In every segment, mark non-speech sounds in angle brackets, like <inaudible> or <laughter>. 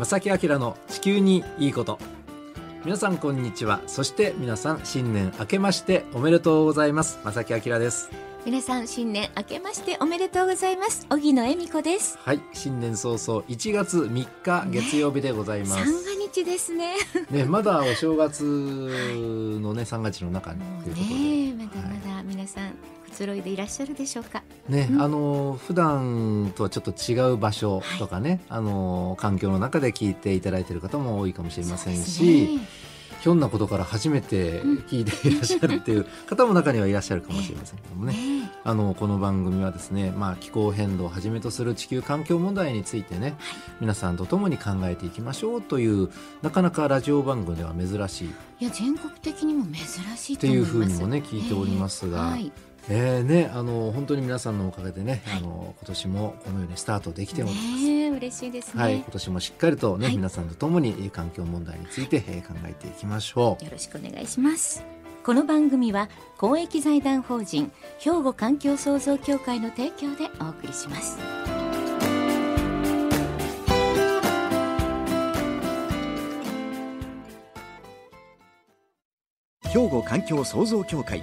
正木明の地球にいいこと。皆さんこんにちは。そして皆さん新年明けましておめでとうございます。正木明です。皆さん新年明けましておめでとうございます。荻野恵美子です。はい。新年早々1月3日月曜日でございます、ね、三が日ですね。ねまだお正月のね三が日の中にということで、ね、まだまだ皆さん、くつろいでいらっしゃるでしょうか？ね、うん、あの普段とはちょっと違う場所とかね、はい、あの環境の中で聞いていただいている方も多いかもしれませんし、ひょんなことから初めて聞いていらっしゃるっていう <laughs> 方も中にはいらっしゃるかもしれませんけどもね、あのこの番組はですね、まあ、気候変動をはじめとする地球環境問題についてね、皆さんと共に考えていきましょうというなかなかラジオ番組では珍しい。いや全国的にも珍しいというふうにもね聞いておりますが。はいえーね、あの本当に皆さんのおかげでね、はい、あの今年もこのようにスタートできております。ね、嬉しいですね。はい、今年もしっかりとね、はい、皆さんとともに環境問題について、えー、考えていきましょう。よろしくお願いします。この番組は公益財団法人兵庫環境創造協会の提供でお送りします。兵庫環境創造協会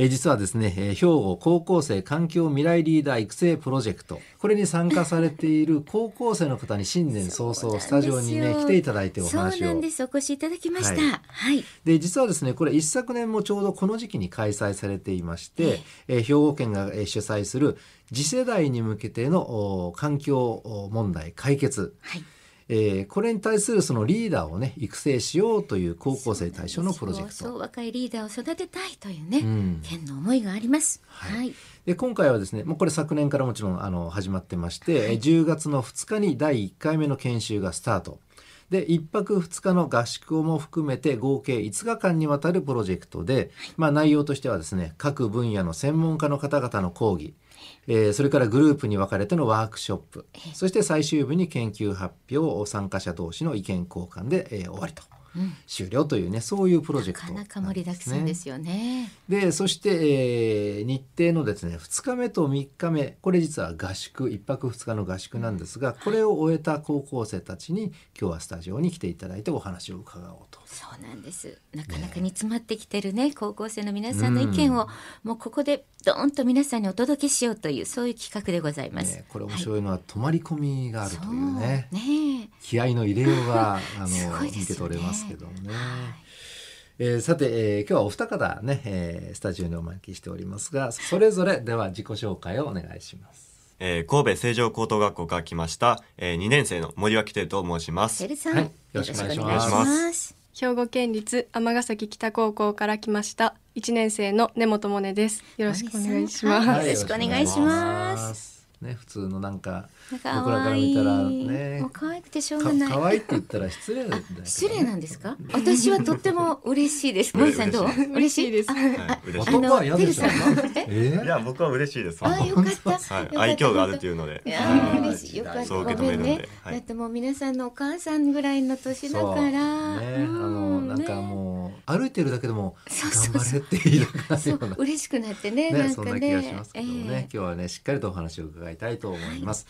え実はですね、え兵庫高校生環境未来リーダー育成プロジェクト。これに参加されている <laughs> 高校生の方に新年早々スタジオにね来ていただいてお話を。そうなんです。お越しいただきました、はい、はい、で実はですねこれ一昨年もちょうどこの時期に開催されていまして、えー、兵庫県が主催する次世代に向けての環境問題解決、はいえー、これに対するそのリーダーをね育成しようという高校生対象のプロジェクト。そう若いリーダーを育てたいというね、うん、県の思いがあります。はい、はい、で今回はですねもうこれ昨年からもちろんあの始まってまして、はい、10月の2日に第1回目の研修がスタート。で1泊2日の合宿も含めて合計5日間にわたるプロジェクトで、まあ、内容としてはですね各分野の専門家の方々の講義えー、それからグループに分かれてのワークショップ、そして最終日に研究発表参加者同士の意見交換で、えー、終わりと。終了というねそういうプロジェクト、ね、なかなか盛りだくさんですよね。でそして、えー、日程のですね2日目と3日目これ実は合宿1泊2日の合宿なんですが、これを終えた高校生たちに今日はスタジオに来ていただいてお話を伺おうと。そうなんですなかなか煮詰まってきてるね、ね、高校生の皆さんの意見を、もうここでドーンと皆さんにお届けしようというそういう企画でございます。ね、これ面白いのは、泊まり込みがあるというねね気合の入れようが <laughs> あの、ね、見て取れますけどもね。はいえー、さて、えー、今日はお二方ね、えー、スタジオにお招きしておりますがそれぞれでは自己紹介をお願いします。えー、神戸成城高等学校から来ました、えー、2年生の森脇亭と申します。はい、よろしくお願いします。兵庫県立尼崎北高校から来ました一年生の根本萌音です。よろしくお願いします。よろしくお願いします。ね普通のなんか僕らから見たらねもう可愛くてしょうがない。可愛いって言ったら失礼だ、ね、失礼なんですか？私はとっても嬉しいです。森さんどう？嬉しい。です。男は嫌でしょ。いや僕は嬉しいです。あよかった。愛嬌があるっていうので。嬉しい。よかった。そう受け止めるんで。だってもう皆さんのお母さんぐらいの年だから。ねあのなんかもう歩いてるだけでも頑張れって言いなるような。嬉しくなってねねそんな気がしますけどね。今日はねしっかりとお話を伺いたいと思います。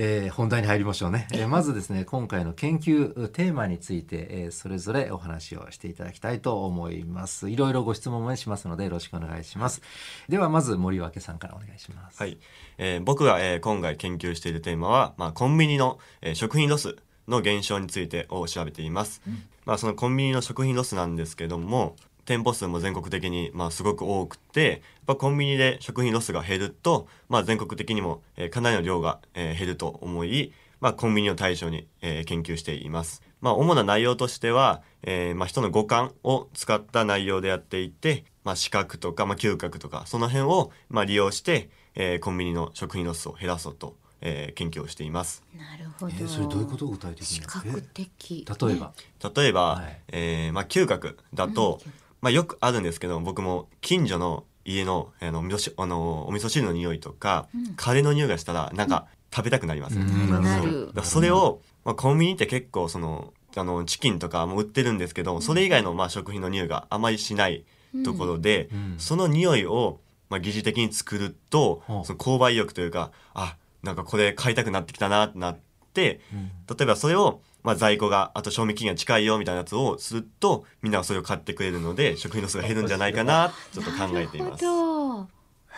えー、本題に入りましょうね、えー、まずですね今回の研究テーマについて、えー、それぞれお話をしていただきたいと思います。いろいろご質問もしますのでよろしくお願いします。ではまず森脇さんからお願いします。はい、えー、僕が、えー、今回研究しているテーマは、まあ、コンビニの、えー、食品ロスの減少についてを調べています、うん、まあ、そのコンビニの食品ロスなんですけども店舗数も全国的にまあすごく多くてやコンビニで食品ロスが減ると、まあ、全国的にも、かなりの量が、減ると思い、まあ、コンビニを対象に、研究しています。まあ、主な内容としては、えー、まあ、人の五感を使った内容でやっていて、まあ、視覚とか、まあ、嗅覚とかその辺を、まあ、利用して、えー、コンビニの食品ロスを減らそうとえー、研究をしています。なるほど。えー、それどういうこと具体的に？視覚的。例えば、例えば、はい、えー、まあ嗅覚だと、うん、まあよくあるんですけど僕も近所の家のあの味噌あのお味噌汁の匂いとか、うん、カレーの匂いがしたらなんか食べたくなります。うん。なる。そそれを、まあ、コンビニって結構そのあのチキンとかも売ってるんですけどそれ以外のまあ食品の匂いがあまりしないところで、うん。その匂いをまあ疑似的に作ると、はあその購買意欲というかあなんかこれ買いたくなってきたなってなって例えばそれをまあ在庫があと賞味期限が近いよみたいなやつをするとみんながそれを買ってくれるので食品ロスが減るんじゃないかなちょっと考えています。なるほど。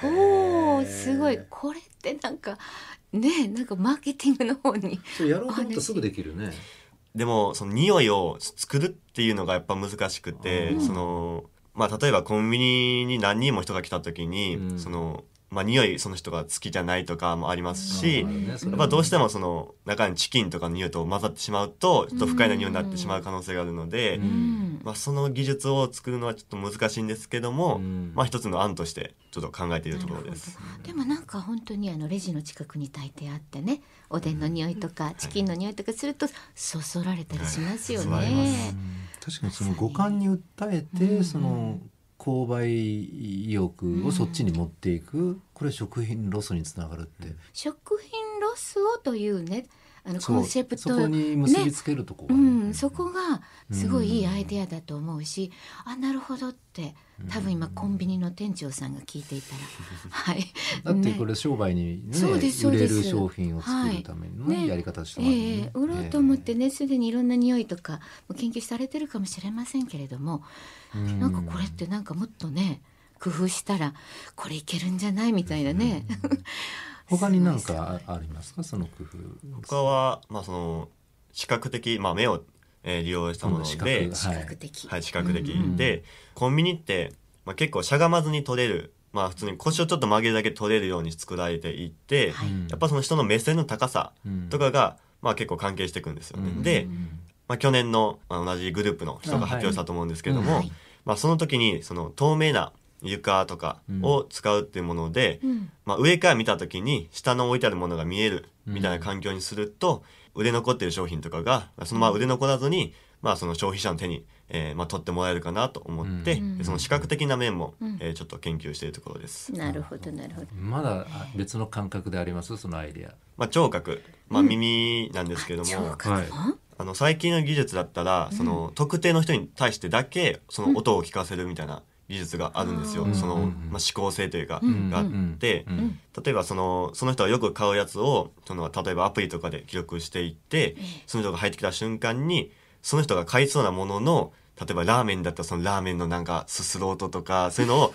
おおすごい。これってなんかねなんかマーケティングの方にそうやろうと思ったらすぐできるね。でもその匂いを作るっていうのがやっぱ難しくて、うん。そのまあ例えばコンビニに何人も人が来た時に、うん。そのまあ匂いその人が好きじゃないとかもありますし、うんねそれはやっぱどうしてもその中にチキンとかの匂いと混ざってしまうとちょっと不快な匂いになってしまう可能性があるので、まあ、その技術を作るのはちょっと難しいんですけども、うん。まあ一つの案としてちょっと考えているところです。でもなんか本当にあのレジの近くに大抵あってねおでんの匂いとかチキンの匂いとかするとそそられたりしますよはいそうなりねま。確かにその五感に訴えて、うん。その購買意欲をそっちに持っていく、これ食品ロスにつながるって、食品ロスをというねあのコンセプトそこに結びつけるとこがうね、ん、そこがすごいいいアイデアだと思うし、あなるほどって多分今コンビニの店長さんが聞いていたら、はい。<laughs> だってねこれ商売にねそうですそう売れる商品を作るためのね、はい。ねやり方としてもあるよね。ええ売ろうと思ってねすでにいろんな匂いとかも研究されてるかもしれませんけれども、うん。なんかこれってなんかもっとね工夫したらこれいけるんじゃない？みたいなね、他に何かあありますか？その工夫。他はまあその視覚的、まあ、目を、えー利用したもの視で覚、視覚的、はい、視覚的、うんでコンビニって、まあ、結構しゃがまずに取れる、まあ、普通に腰をちょっと曲げるだけ取れるように作られていて、はい。やっぱその人の目線の高さうん。とかが、まあ、結構関係していくんですよね。うんで、うん。まあ、去年の、まあ、同じグループの人が発表したと思うんですけども、あはい。まあ、その時にその透明な床とかを使うっていうもので、うん。まあ、上から見た時に下の置いてあるものが見えるみたいな環境にすると、売れ残ってる商品とかがそのまま売れ残らずに、まあ、その消費者の手に、えーまあ、取ってもらえるかなと思って、うん。でその視覚的な面も、うん。えーちょっと研究しているところです。なるほどなるほど。まだあ別の感覚であります？そのアイデア。まあ、聴覚、まあ、耳なんですけども、聴覚はい。もあの最近の技術だったら、その特定の人に対してだけその音を聞かせるみたいな技術があるんですよ。うん。その、うん。まあ、指向性というか、うん。があって、例えばそのその人がよく買うやつをその例えばアプリとかで記録していってその人が入ってきた瞬間にその人が買いそうなものの例えばラーメンだったらそのラーメンのなんかすする音とかそういうのを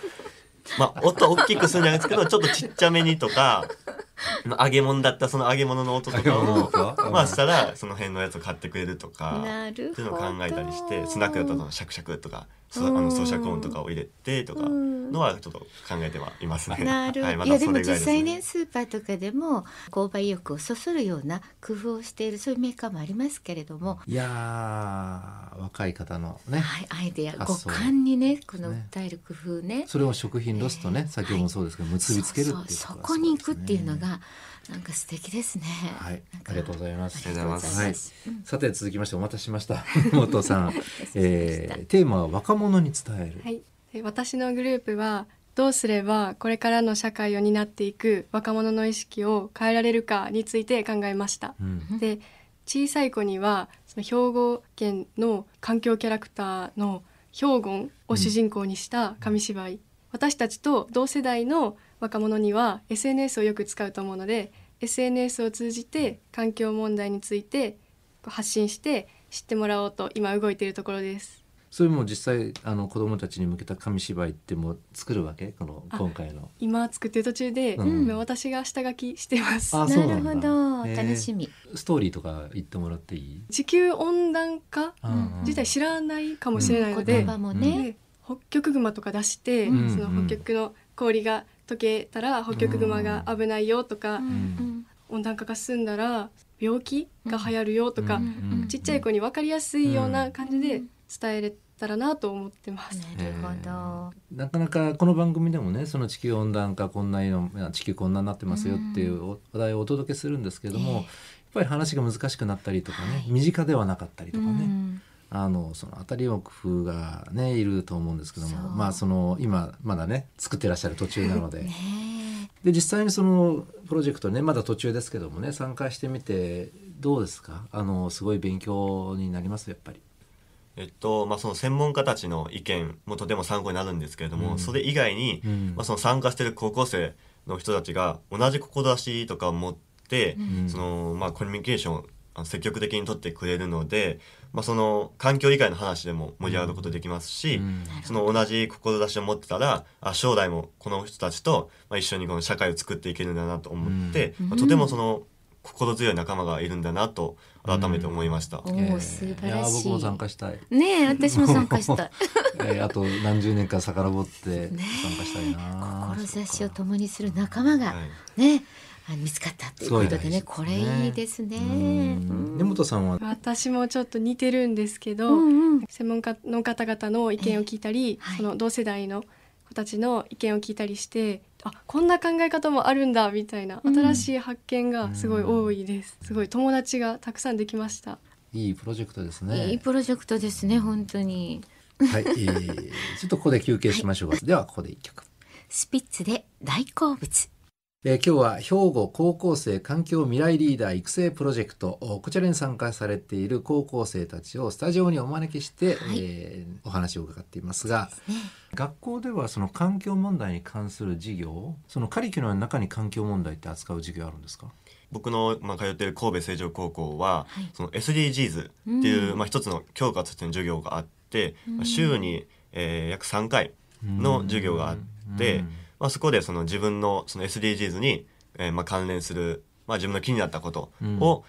まあ音大きくするんじゃないですけどちょっとちっちゃめにとか <laughs> 揚げ物だったらその揚げ物の音とかをかまあしたらその辺のやつを買ってくれるとかっていうのを考えたりしてスナックだったらシャクシャクとかそあの咀嚼音とかを入れてとかのはちょっと考えてはいますね。なるほど、<laughs> はいまいやでも実際ねスーパーとかでも購買意欲をそそるような工夫をしているそういうメーカーもありますけれども、いやー若い方のね。はい、アイデア五感にねこのね訴える工夫ね。それを食品ロスとね、先ほどもそうですけど結びつけるっていうとそこに行くっていうのすごですねがなんか素敵ですね。はい。ありがとうございます。ありがとうございます。うん。さて続きましてお待たせしました。<laughs> 元さん、<laughs> えー、テーマは若者に伝える、はい、で私のグループはどうすればこれからの社会を担っていく若者の意識を変えられるかについて考えました。うん。で小さい子にはその兵庫県の環境キャラクターのヒョウゴンを主人公にした紙芝居、私たちと同世代の若者には SNS をよく使うと思うので SNS を通じて環境問題について発信して知ってもらおうと今動いているところです。それも実際あの子供たちに向けた紙芝居ってもう作るわけ？このあ今回の。今作ってる途中で、うん。今私が下書きしてます。なるほど。楽しみ。ストーリーとか言ってもらっていい、地球温暖化うん自体知らないかもしれないので、言葉もね、で北極熊とか出して、うん。その北極の氷が溶けたら北極熊が危ないよとか、うん。温暖化が進んだら病気が流行るよとか、うん。うん。ちっちゃい子に分かりやすいような感じで伝えれたらなと思ってます。なるほど。なかなかこの番組でもねその地球温暖化こんなの地球こんなになってますよっていうお話題をお届けするんですけども、ええ。やっぱり話が難しくなったりとかね、身近ではなかったりとかね、うんあのそのあたりの工夫がねいると思うんですけどもまあその今まだね作ってらっしゃる途中なので、で実際にそのプロジェクトねまだ途中ですけどもね参加してみてどうですか？あのすごい勉強になりますやっぱり。えっとまあ、その専門家たちの意見もとても参考になるんですけれども、うん。それ以外に、うん。まあ、その参加してる高校生の人たちが同じ志とかを持って、うん。そのまあ、コミュニケーション積極的に取ってくれるので、まあ、その環境以外の話でも盛り上がることできますし、うん。その同じ志を持ってたらあ将来もこの人たちと、まあ、一緒にこの社会を作っていけるんだなと思って、うん。まあとてもその心強い仲間がいるんだなと改めて思いました。おえーお素晴らしい。僕も参加したい。ねえ私も参加したい。<laughs> えーあと何十年か遡って参加したいな。志を共にする仲間がはい。ねあ見つかったということでねそうこれいいですね。うん根本さんは？私もちょっと似てるんですけど、うんうん専門家の方々の意見を聞いたり、はいその同世代の子たちの意見を聞いたりしてあこんな考え方もあるんだみたいなうん新しい発見がすごい多いです、すごい友達がたくさんできましたいいプロジェクトですね。いいプロジェクトですね本当に。はい、えー、ちょっとここで休憩しましょうか。ではここで一曲。スピッツで大好物。えー今日は兵庫高校生環境未来リーダー育成プロジェクトおこちらに参加されている高校生たちをスタジオにお招きして、はい。えーお話を伺っていますがね。学校ではその環境問題に関する授業そのカリキュラムの中に環境問題って扱う授業あるんですか？僕の、まあ、通っている神戸成城高校は、はい。その SDGs っていう、うん。まあ、一つの教科としての授業があって、うん。まあ週に、えー約3回の授業があって、うんまあ、そこでその自分のその SDGs に、えーまあ、関連する、まあ、自分の気になったことを、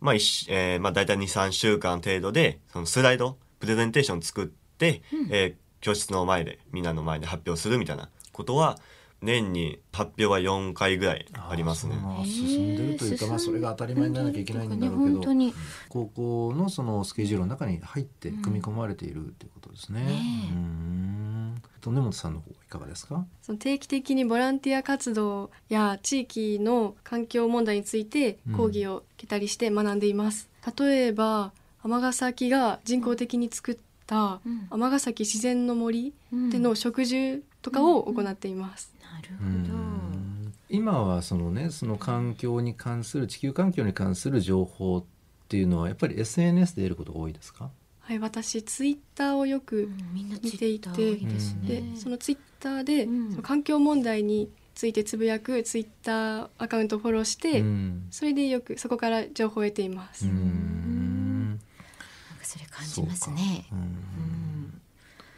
まあ一しえーまあ、大体23週間程度でそのスライドプレゼンテーション作って、えー教室の前でみんなの前で発表するみたいなことは年に発表は4回ぐらいありますね。進んでるというか、まあ、それが当たり前にならなきゃいけないんだろうけど本当に高校のそのスケジュールの中に入って組み込まれているっていうことですね。うん。と根本さんの方いかがですか？その定期的にボランティア活動や地域の環境問題について講義を受けたりして学んでいます、例えば尼崎が人工的に作ったうん。尼崎自然の森うん。での植樹とかを行っています、なるうほど。ん。今はそのねその環境に関する地球環境に関する情報っていうのはやっぱり SNS で得ることが多いですか？はい私ツイッターをよくうんみんな見ていてツイッター多いですね。でそのツイッターで、うん。その環境問題についてつぶやくツイッターアカウントをフォローして、うん。それでよくそこから情報を得ています、うん。なんかそれ感じますね。うん。うん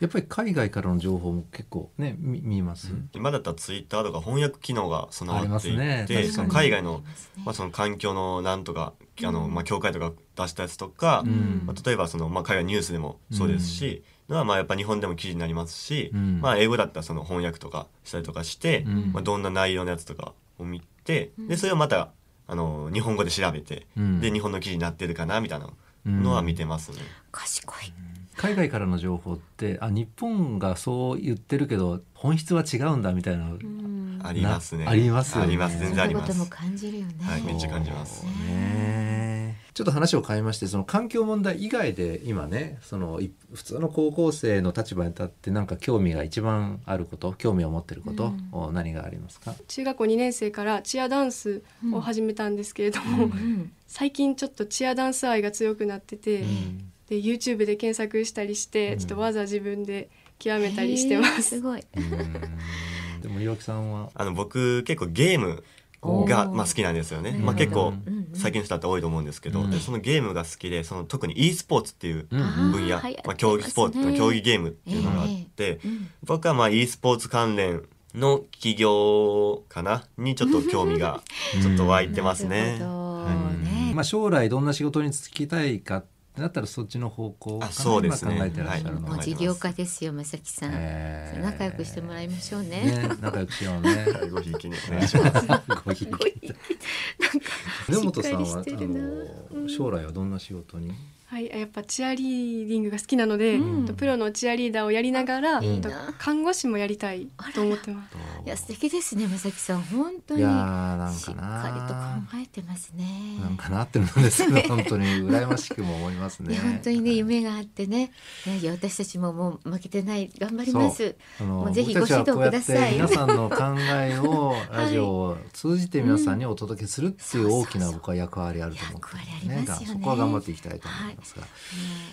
やっぱり海外からの情報も結構ね見見ます、今だったらツイッターとか翻訳機能が備わっていて、確かにその海外のまあ、その環境のなんとかあの、まあ、協会とか出したやつとか、うん。まあ、例えばその、まあ、海外ニュースでもそうですし、まあまあやっぱ日本でも記事になりますし、うん。まあ、英語だったらその翻訳とかしたりとかして、うん。まあ、どんな内容のやつとかを見てでそれをまたあの日本語で調べて、うん。で日本の記事になってるかなみたいなのは見てますね。賢い。海外からの情報ってあ日本がそう言ってるけど本質は違うんだみたいな、うん。ありますね。なありますよね。あります。全然あります。そんなことも。感じるよね。はいめっちゃ感じます。ね。ちょっと話を変えましてその環境問題以外で今ねそのい普通の高校生の立場に立ってなんか興味が一番あること興味を持ってること、うん。お何がありますか？中学校2年生からチアダンスを始めたんですけれども、うん。最近ちょっとチアダンス愛が強くなってて、んで YouTube で検索したりして、うん。ちょっとわざ自分で極めたりしてます。すごい。うん。でも岩木さんは？あの僕結構ゲームがまあ好きなんですよね。うん。まあ結構うん。うん最近の人だって多いと思うんですけど、うん。でそのゲームが好きでその特に e スポーツっていううん。分野、あー流行ってまあ、競技スポーツの競技ゲームっていうのがあって、うん。僕はまあ e スポーツ関連の企業かなにちょっと興味が <laughs> ちょっと湧いてますね。なるほど。はい。ね。まあ、将来どんな仕事に就きたいかってなったらそっちの方向かそうです考えてらっしゃるのは、もう事業家ですよ、まさきさん。えー。仲良くしてもらいましょうね。ね仲良くしようね。<laughs> ごひいきにお願いします。ごひいき根本さんは将来はどんな仕事に？ははい、やっぱチアリーディングが好きなので、うん。とプロのチアリーダーをやりながら、看護師もやりたいと思ってます。いや素敵ですね正木さん。本当にしっかりと考えてますね。なんかなってるんですけど <laughs> 本当に羨ましくも思いますね。いや本当にね夢があってね。いや私たちももう負けてない頑張ります。もうぜひご指導ください。皆さんの考えをはい <laughs> ラジオを通じて皆さんにお届けするっていううん。大きな僕は役割あると思って役割ありますよね。そこは頑張っていきたいと思いますが、ね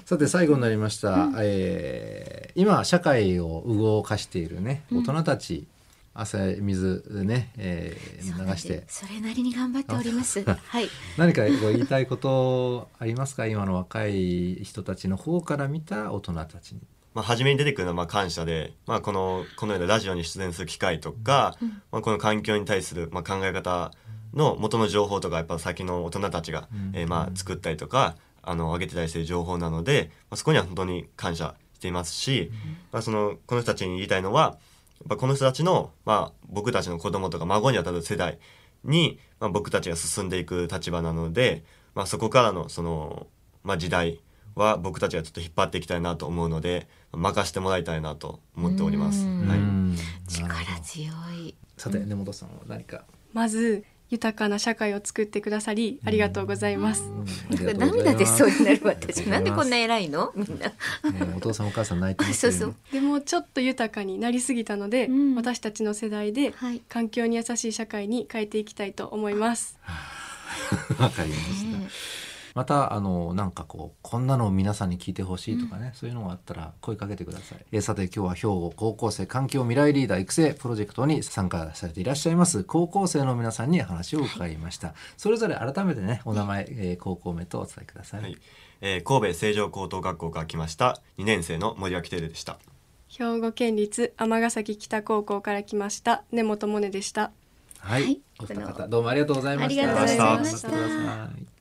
さて最後になりました、えー今社会を動かしているね大人たち、汗水でね、えー流して。それなりに頑張っております。<laughs> はい。何かこう言いたいことありますか？今の若い人たちの方から見た大人たちに。まあ、初めに出てくるのはまあ感謝で、まあ、このこのようなラジオに出演する機会とか、まあ、この環境に対するまあ考え方の元の情報とかやっぱ先の大人たちが、えーまあ作ったりとかあの上げてたりしてる情報なので、まあ、そこには本当に感謝していますし、まあ、そのこの人たちに言いたいのはやっぱこの人たちの、まあ、僕たちの子供とか孫にあたる世代に、まあ、僕たちが進んでいく立場なので、まあ、そこからのその、まあ、時代は僕たちがちょっと引っ張っていきたいなと思うので任せてもらいたいなと思っております。うんはいうん力強い。さて根本さんは何か、まず豊かな社会を作ってくださりありがとうございます。涙出そうになる私なんでこんな偉いの？みんな。お父さんお母さん泣いてますよねそうそう。でもちょっと豊かになりすぎたので、うん私たちの世代ではい。環境に優しい社会に変えていきたいと思います。<laughs> わかりました。ねまたあのなんかこうこんなのを皆さんに聞いてほしいとかね、そういうのがあったら声かけてください。えーさて今日は兵庫高校生環境未来リーダー育成プロジェクトに参加されていらっしゃいます高校生の皆さんに話を伺いました。それぞれ改めてねお名前、えー高校名とお伝えください。はいえー神戸成城高等学校から来ました2年生の森脇テルでした。兵庫県立尼崎北高校から来ました根本萌音でした。はい、はいお二方どうもありがとうございました。ありがとうございました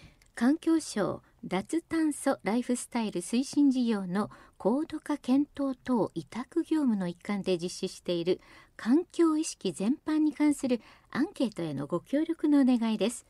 環境省脱炭素ライフスタイル推進事業の高度化検討等委託業務の一環で実施している環境意識全般に関するアンケートへのご協力のお願いです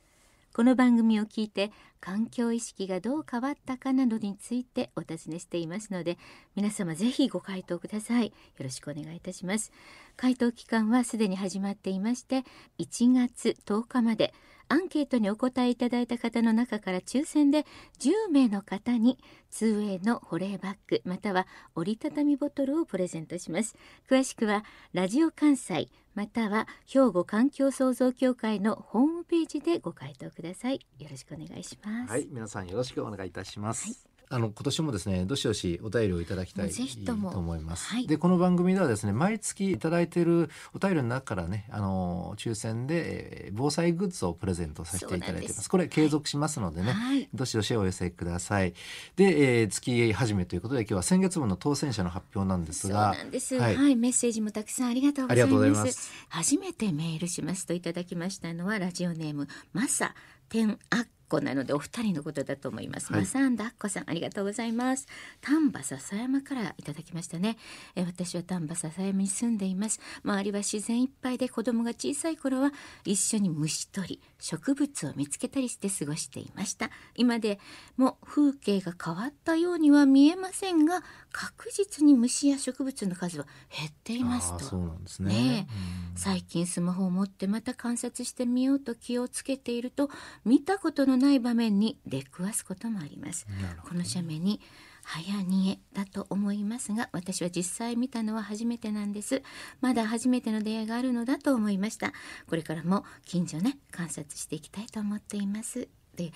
この番組を聞いて環境意識がどう変わったかなどについてお尋ねしていますので皆様ぜひご回答ください。よろしくお願いいたします。回答期間はすでに始まっていまして1月10日まで。アンケートにお答えいただいた方の中から抽選で10名の方に 2way の保冷バッグまたは折りたたみボトルをプレゼントします。詳しくはラジオ関西または兵庫環境創造協会のホームページでご回答ください。よろしくお願いします。はい、皆さんよろしくお願いいたします。あの今年もですね、どしどしお便りをいただきたいと思います。はい。で、この番組ではですね、毎月いただいているお便りの中からね、あの抽選で、えー防災グッズをプレゼントさせていただいていま。す。す。これ継続しますのでね、はい。どしどしお寄せください。で、えー月始めということで今日は先月分の当選者の発表なんですそうが、なんです、ははい。い、メッセージもたくさんありがとうございます。初めてメールしますといただきましたのはラジオネームマサテンアッコなのでお二人のことだと思います、はい。マサアンダッコさんありがとうございます。丹波篠山からいただきましたね。え私は丹波篠山に住んでいます。周りは自然いっぱいで子供が小さい頃は一緒に虫取り植物を見つけたりして過ごしていました。今でも風景が変わったようには見えませんが確実に虫や植物の数は減っていますと。そうなんですね。最近スマホを持ってまた観察してみようと気をつけていると見たことのない場面に出くわすこともあります。この斜面に早逃げだと思いますが私は実際見たのは初めてなんです。まだ初めての出会いがあるのだと思いました。これからも近所ね観察していきたいと思っていますで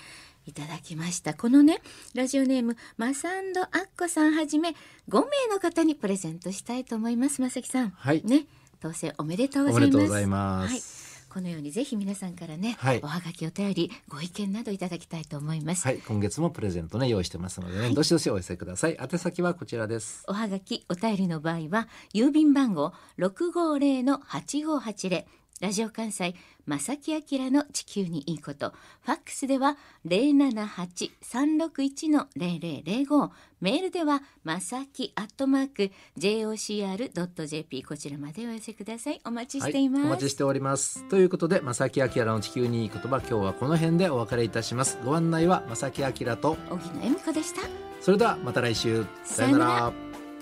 いただきました。このねラジオネームマサンドアッコさんはじめ5名の方にプレゼントしたいと思います。まさきさん。はい。ね当選おめでとうございます。おめでとうございます。はい。このようにぜひ皆さんからね、はい。おはがきお便りご意見などいただきたいと思います、はい、今月もプレゼントね用意してますのでね、どしどしお寄せください。宛先はこちらです。おはがきお便りの場合は郵便番号六五零の八五八零ラジオ関西正木明の地球にいいことファックスでは零七八三六一の零零零五メールではまさきアットマーク jocr ドット jp こちらまでお寄せくださいお待ちしています、はい、お待ちしております。ということで、正木明の地球にいい言葉、今日はこの辺でお別れいたします。ご案内は正木明と、荻野恵美子でしたそれではまた来週。さよなら。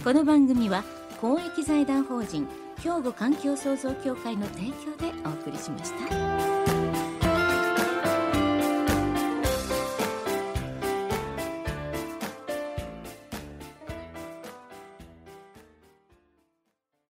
この番組は公益財団法人兵庫環境創造協会の提供でお送りしました。